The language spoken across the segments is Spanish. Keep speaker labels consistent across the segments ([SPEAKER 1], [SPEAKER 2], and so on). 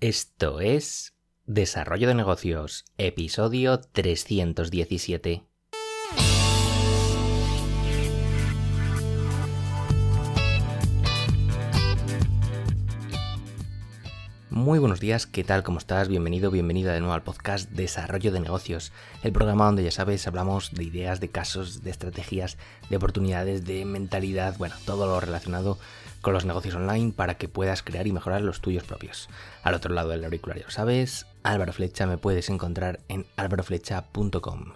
[SPEAKER 1] Esto es Desarrollo de Negocios, episodio 317. Muy buenos días, ¿qué tal? ¿Cómo estás? Bienvenido, bienvenida de nuevo al podcast Desarrollo de Negocios, el programa donde ya sabes hablamos de ideas, de casos, de estrategias, de oportunidades, de mentalidad, bueno, todo lo relacionado con los negocios online para que puedas crear y mejorar los tuyos propios. Al otro lado del auricular, ya sabes, Álvaro Flecha me puedes encontrar en álvaroflecha.com.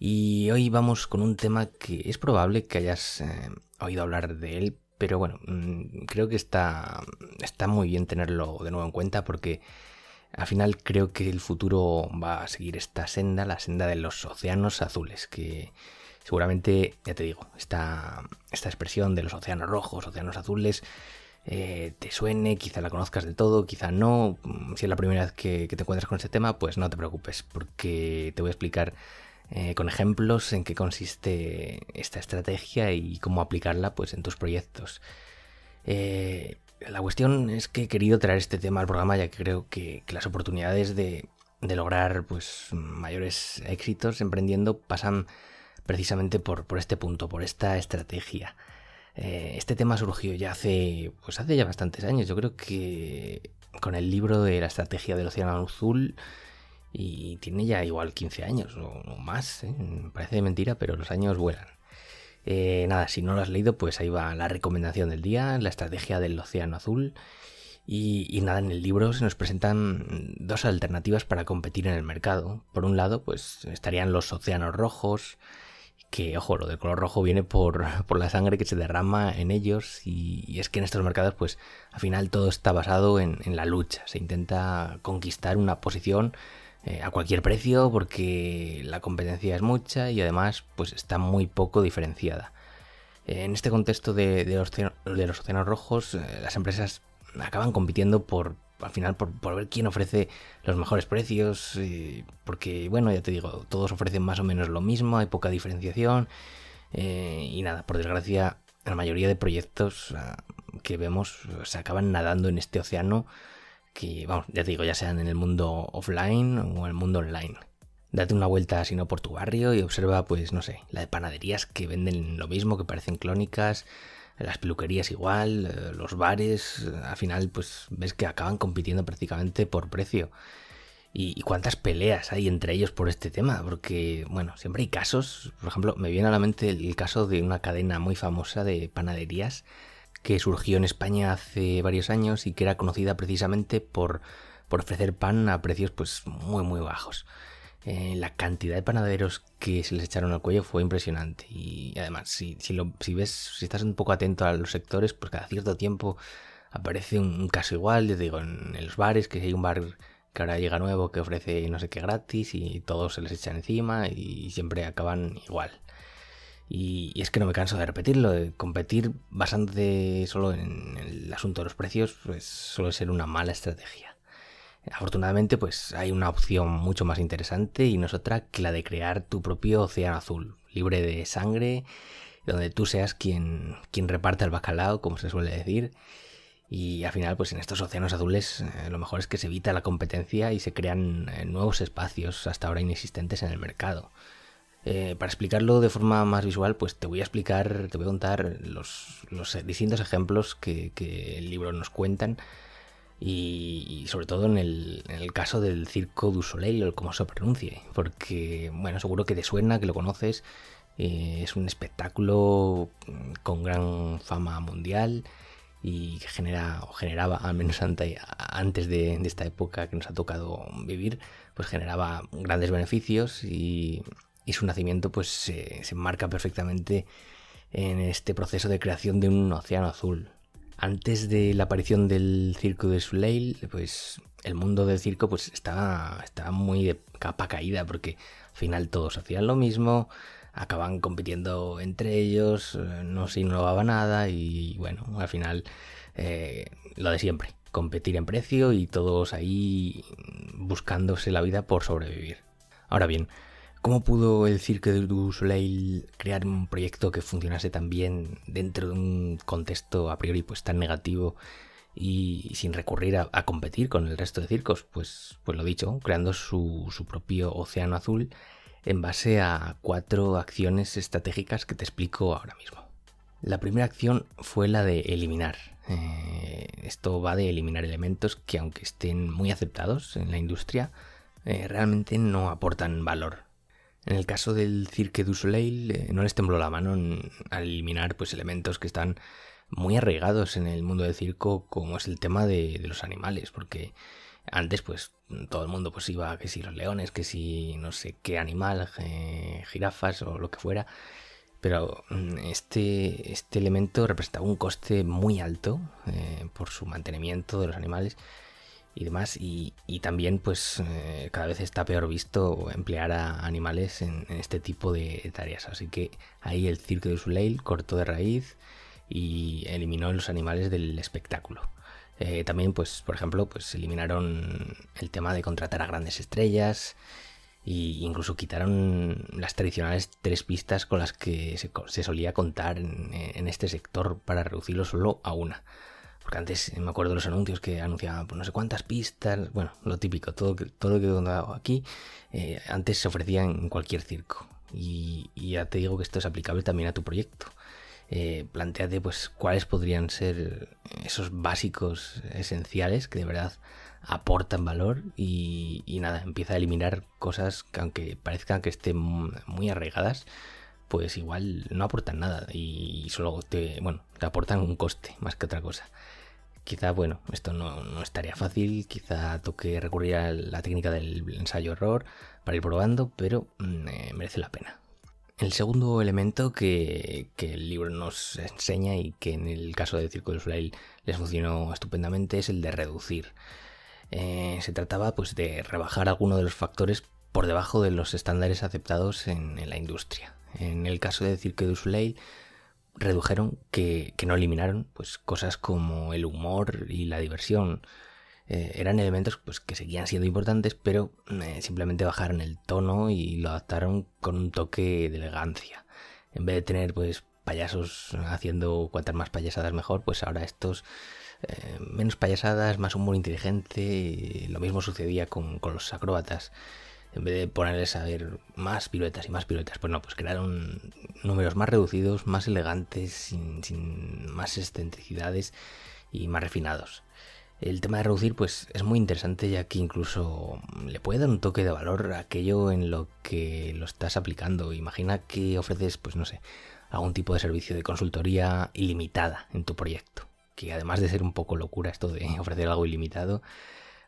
[SPEAKER 1] Y hoy vamos con un tema que es probable que hayas eh, oído hablar de él, pero bueno, mm, creo que está, está muy bien tenerlo de nuevo en cuenta porque al final creo que el futuro va a seguir esta senda, la senda de los océanos azules, que seguramente, ya te digo, esta, esta expresión de los océanos rojos, océanos azules, eh, te suene, quizá la conozcas de todo, quizá no. Si es la primera vez que, te encuentras con este tema, pues no te preocupes, porque te voy a explicar eh, con ejemplos en qué consiste esta estrategia y cómo aplicarla pues, en tus proyectos. Eh, la cuestión es que he querido traer este tema al programa ya que creo que, las oportunidades de, de, lograr pues, mayores éxitos emprendiendo pasan precisamente por, por este punto, por esta estrategia. Eh, este tema surgió ya hace, pues hace ya bastantes años. Yo creo que con el libro de la estrategia del Océano Azul y tiene ya igual 15 años o, más. ¿eh? Parece mentira, pero los años vuelan. Eh, nada, si no lo has leído, pues ahí va la recomendación del día, la estrategia del Océano Azul. Y, nada, en el libro se nos presentan dos alternativas para competir en el mercado. Por un lado, pues estarían los océanos rojos, que, ojo, lo del color rojo viene por, por la sangre que se derrama en ellos y, es que en estos mercados, pues al final todo está basado en, la lucha, se intenta conquistar una posición eh, a cualquier precio porque la competencia es mucha y además pues está muy poco diferenciada. En este contexto de, los, de los océanos rojos, eh, las empresas acaban compitiendo por, al final por, ver quién ofrece los mejores precios, eh, porque bueno, ya te digo, todos ofrecen más o menos lo mismo, hay poca diferenciación y nada, por desgracia, la mayoría de proyectos ah, que vemos se acaban nadando en este océano que, vamos, ya digo, ya sean en el mundo offline o en el mundo online. Date una vuelta si no por tu barrio y observa, pues, no sé, la de panaderías que venden lo mismo, que parecen clónicas, las peluquerías igual, eh, los bares, eh, al final pues ves que acaban compitiendo prácticamente por precio. Y, cuántas peleas hay entre ellos por este tema, porque bueno, siempre hay casos, por ejemplo, me viene a la mente el, caso de una cadena muy famosa de panaderías que surgió en España hace varios años y que era conocida precisamente por, por ofrecer pan a precios pues muy muy bajos. Eh, la cantidad de panaderos que se les echaron al cuello fue impresionante. Y además, si, si, lo, si ves, si estás un poco atento a los sectores, pues cada cierto tiempo aparece un, caso igual. Yo digo, en, los bares, que hay un bar que ahora llega nuevo que ofrece no sé qué gratis y todos se les echan encima y siempre acaban igual. Y, es que no me canso de repetirlo, de competir basándote solo en el asunto de los precios, pues suele ser una mala estrategia. Afortunadamente, pues hay una opción mucho más interesante y no es otra que la de crear tu propio océano azul, libre de sangre, donde tú seas quien, quien reparte el bacalao, como se suele decir. Y al final, pues en estos océanos azules eh, lo mejor es que se evita la competencia y se crean eh, nuevos espacios hasta ahora inexistentes en el mercado. Eh, para explicarlo de forma más visual, pues te voy a explicar, te voy a contar los, los distintos ejemplos que, el libro nos cuentan y, sobre todo en el, caso del Circo du Soleil, o como se pronuncie, porque, bueno, seguro que te suena, que lo conoces, eh, es un espectáculo con gran fama mundial y que genera, o generaba, al menos antes de, esta época que nos ha tocado vivir, pues generaba grandes beneficios y, su nacimiento pues se, se enmarca perfectamente en este proceso de creación de un océano azul, antes de la aparición del circo de Soleil, pues el mundo del circo pues estaba, estaba muy de capa caída porque al final todos hacían lo mismo, acaban compitiendo entre ellos, eh, no se innovaba nada y bueno, al final eh, lo de siempre, competir en precio y todos ahí buscándose la vida por sobrevivir. Ahora bien, ¿Cómo pudo el Cirque du Soleil crear un proyecto que funcionase tan bien dentro de un contexto a priori pues tan negativo y sin recurrir a, competir con el resto de circos, pues, pues lo dicho, creando su, su propio océano azul en base a cuatro acciones estratégicas que te explico ahora mismo. La primera acción fue la de eliminar. Eh, esto va de eliminar elementos que aunque estén muy aceptados en la industria, eh, realmente no aportan valor. En el caso del Cirque du Soleil eh, no les tembló la mano al eliminar pues, elementos que están muy arraigados en el mundo del circo como es el tema de, los animales, porque antes pues todo el mundo pues iba que si los leones, que si no sé qué animal, jirafas o lo que fuera, pero mm, este, este elemento representaba un coste muy alto eh, por su mantenimiento de los animales y demás y, también pues eh, cada vez está peor visto emplear a animales en, este tipo de tareas así que ahí el circo de Soleil cortó de raíz y eliminó los animales del espectáculo eh, también pues por ejemplo pues eliminaron el tema de contratar a grandes estrellas y incluso quitaron las tradicionales tres pistas con las que se, solía contar en, este sector para reducirlo solo a una. Antes me acuerdo de los anuncios que anunciaban pues, no sé cuántas pistas, bueno, lo típico, todo, todo lo que he aquí, eh, antes se ofrecía en cualquier circo. Y, ya te digo que esto es aplicable también a tu proyecto. Eh, planteate pues cuáles podrían ser esos básicos esenciales que de verdad aportan valor y, nada, empieza a eliminar cosas que aunque parezcan que estén muy arraigadas, pues igual no aportan nada y solo te, bueno, te aportan un coste más que otra cosa. Quizá, bueno, esto no, no es tarea fácil, quizá toque recurrir a la técnica del ensayo-error para ir probando, pero mm, eh, merece la pena. El segundo elemento que, el libro nos enseña y que en el caso de Circo de Soleil les funcionó estupendamente es el de reducir. Eh, se trataba pues de rebajar algunos de los factores por debajo de los estándares aceptados en, la industria. En el caso de Cirque du Soleil redujeron que, no eliminaron pues cosas como el humor y la diversión. Eh, eran elementos pues, que seguían siendo importantes, pero eh, simplemente bajaron el tono y lo adaptaron con un toque de elegancia. En vez de tener pues payasos haciendo cuantas más payasadas mejor, pues ahora estos eh, menos payasadas, más humor inteligente. lo mismo sucedía con, los acróbatas. En vez de ponerles a ver más piruetas y más piruetas, pues no, pues crearon números más reducidos, más elegantes, sin, sin más excentricidades y más refinados. El tema de reducir pues es muy interesante ya que incluso le puede dar un toque de valor a aquello en lo que lo estás aplicando. Imagina que ofreces pues no sé, algún tipo de servicio de consultoría ilimitada en tu proyecto que además de ser un poco locura esto de ofrecer algo ilimitado,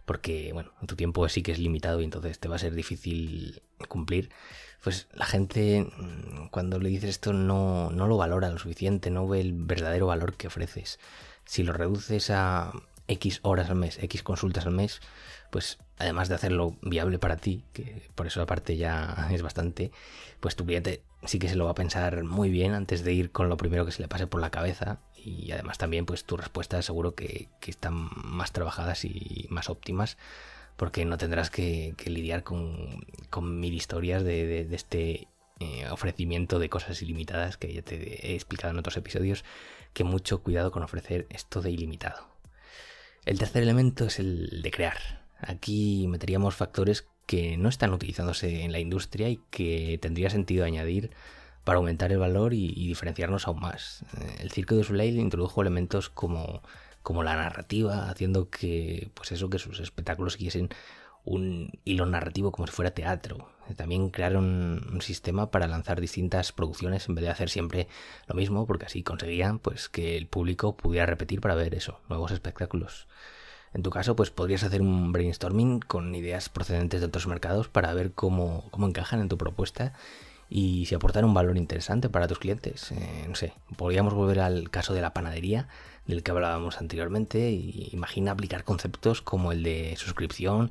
[SPEAKER 1] porque bueno, tu tiempo sí que es limitado y entonces te va a ser difícil cumplir, pues la gente mm, cuando le dices esto no, no lo valora lo suficiente, no ve el verdadero valor que ofreces. Si lo reduces a X horas al mes, X consultas al mes, pues además de hacerlo viable para ti, que por eso aparte ya es bastante, pues tu cliente sí que se lo va a pensar muy bien antes de ir con lo primero que se le pase por la cabeza y además también pues tus respuestas seguro que, están más trabajadas y más óptimas porque no tendrás que, lidiar con, mil historias de, este eh, ofrecimiento de cosas ilimitadas que ya te he explicado en otros episodios que mucho cuidado con ofrecer esto de ilimitado. El tercer elemento es el de crear. Aquí meteríamos factores que no están utilizándose en la industria y que tendría sentido añadir para aumentar el valor y, diferenciarnos aún más. Eh, el Circo de Soleil introdujo elementos como, como la narrativa, haciendo que, pues eso, que sus espectáculos siguiesen un hilo narrativo como si fuera teatro. También crearon un sistema para lanzar distintas producciones en vez de hacer siempre lo mismo, porque así conseguían pues que el público pudiera repetir para ver eso, nuevos espectáculos. En tu caso, pues podrías hacer un brainstorming con ideas procedentes de otros mercados para ver cómo, cómo encajan en tu propuesta y si aportan un valor interesante para tus clientes. Eh, no sé, podríamos volver al caso de la panadería del que hablábamos anteriormente y imagina aplicar conceptos como el de suscripción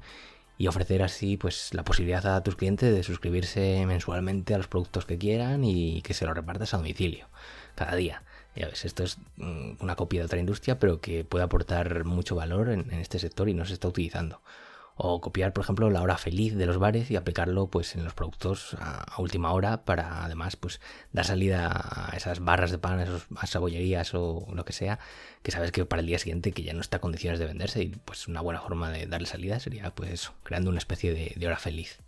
[SPEAKER 1] y ofrecer así pues la posibilidad a tus clientes de suscribirse mensualmente a los productos que quieran y que se los repartas a domicilio cada día. Ya ves, esto es mm, una copia de otra industria, pero que puede aportar mucho valor en, en este sector y no se está utilizando. O copiar, por ejemplo, la hora feliz de los bares y aplicarlo pues en los productos a, última hora para además pues dar salida a esas barras de pan, a esas o lo que sea, que sabes que para el día siguiente que ya no está en condiciones de venderse y pues una buena forma de darle salida sería pues creando una especie de, hora feliz.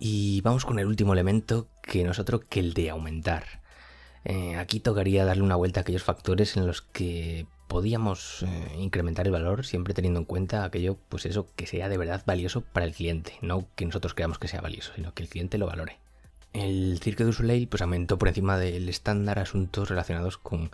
[SPEAKER 1] Y vamos con el último elemento que no es otro que el de aumentar. Eh, aquí tocaría darle una vuelta a aquellos factores en los que podíamos eh, incrementar el valor siempre teniendo en cuenta aquello, pues eso, que sea de verdad valioso para el cliente, no que nosotros creamos que sea valioso, sino que el cliente lo valore. El Cirque du Soleil pues aumentó por encima del estándar asuntos relacionados con,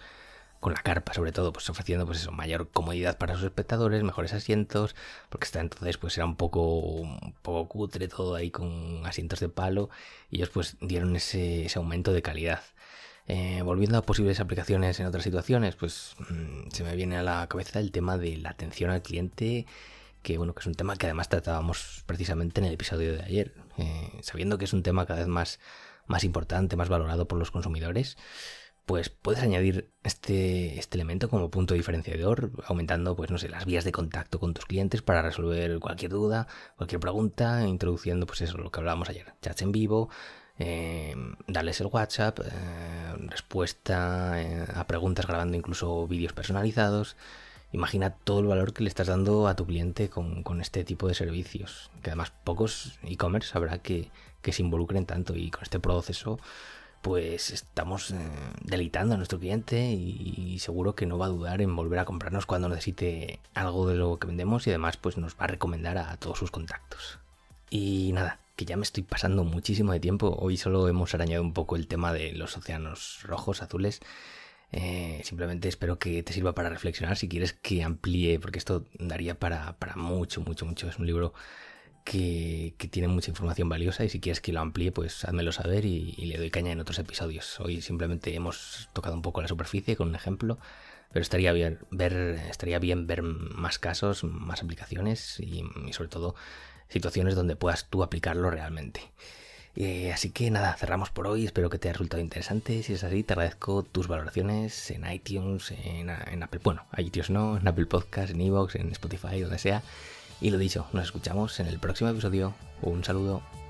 [SPEAKER 1] con la carpa, sobre todo, pues ofreciendo pues eso, mayor comodidad para sus espectadores, mejores asientos, porque hasta entonces pues era un poco, un poco cutre todo ahí con asientos de palo, y ellos pues dieron ese, ese aumento de calidad. Eh, volviendo a posibles aplicaciones en otras situaciones, pues mm, se me viene a la cabeza el tema de la atención al cliente, que bueno, que es un tema que además tratábamos precisamente en el episodio de ayer, eh, sabiendo que es un tema cada vez más, más importante, más valorado por los consumidores. Pues puedes añadir este, este elemento como punto diferenciador, aumentando, pues no sé, las vías de contacto con tus clientes para resolver cualquier duda, cualquier pregunta, introduciendo, pues eso, lo que hablábamos ayer, chats en vivo, eh, darles el WhatsApp, eh, respuesta eh, a preguntas grabando incluso vídeos personalizados. Imagina todo el valor que le estás dando a tu cliente con, este tipo de servicios. Que además pocos e-commerce habrá que, se involucren tanto y con este proceso pues estamos deleitando a nuestro cliente y, seguro que no va a dudar en volver a comprarnos cuando necesite algo de lo que vendemos y además pues nos va a recomendar a todos sus contactos. Y nada, que ya me estoy pasando muchísimo de tiempo. Hoy solo hemos arañado un poco el tema de los océanos rojos, azules. Eh, simplemente espero que te sirva para reflexionar si quieres que amplíe, porque esto daría para, mucho, mucho, mucho. Es un libro que, tiene mucha información valiosa y si quieres que lo amplíe, pues házmelo saber y, le doy caña en otros episodios. Hoy simplemente hemos tocado un poco la superficie con un ejemplo, pero estaría bien ver, estaría bien ver más casos, más aplicaciones y sobre todo situaciones donde puedas tú aplicarlo realmente. Eh, así que nada, cerramos por hoy. Espero que te haya resultado interesante. Si es así, te agradezco tus valoraciones en iTunes, en, en Apple, bueno, iTunes no, en Apple Podcast, en Evox, en Spotify, donde sea. Y lo dicho, nos escuchamos en el próximo episodio. Un saludo.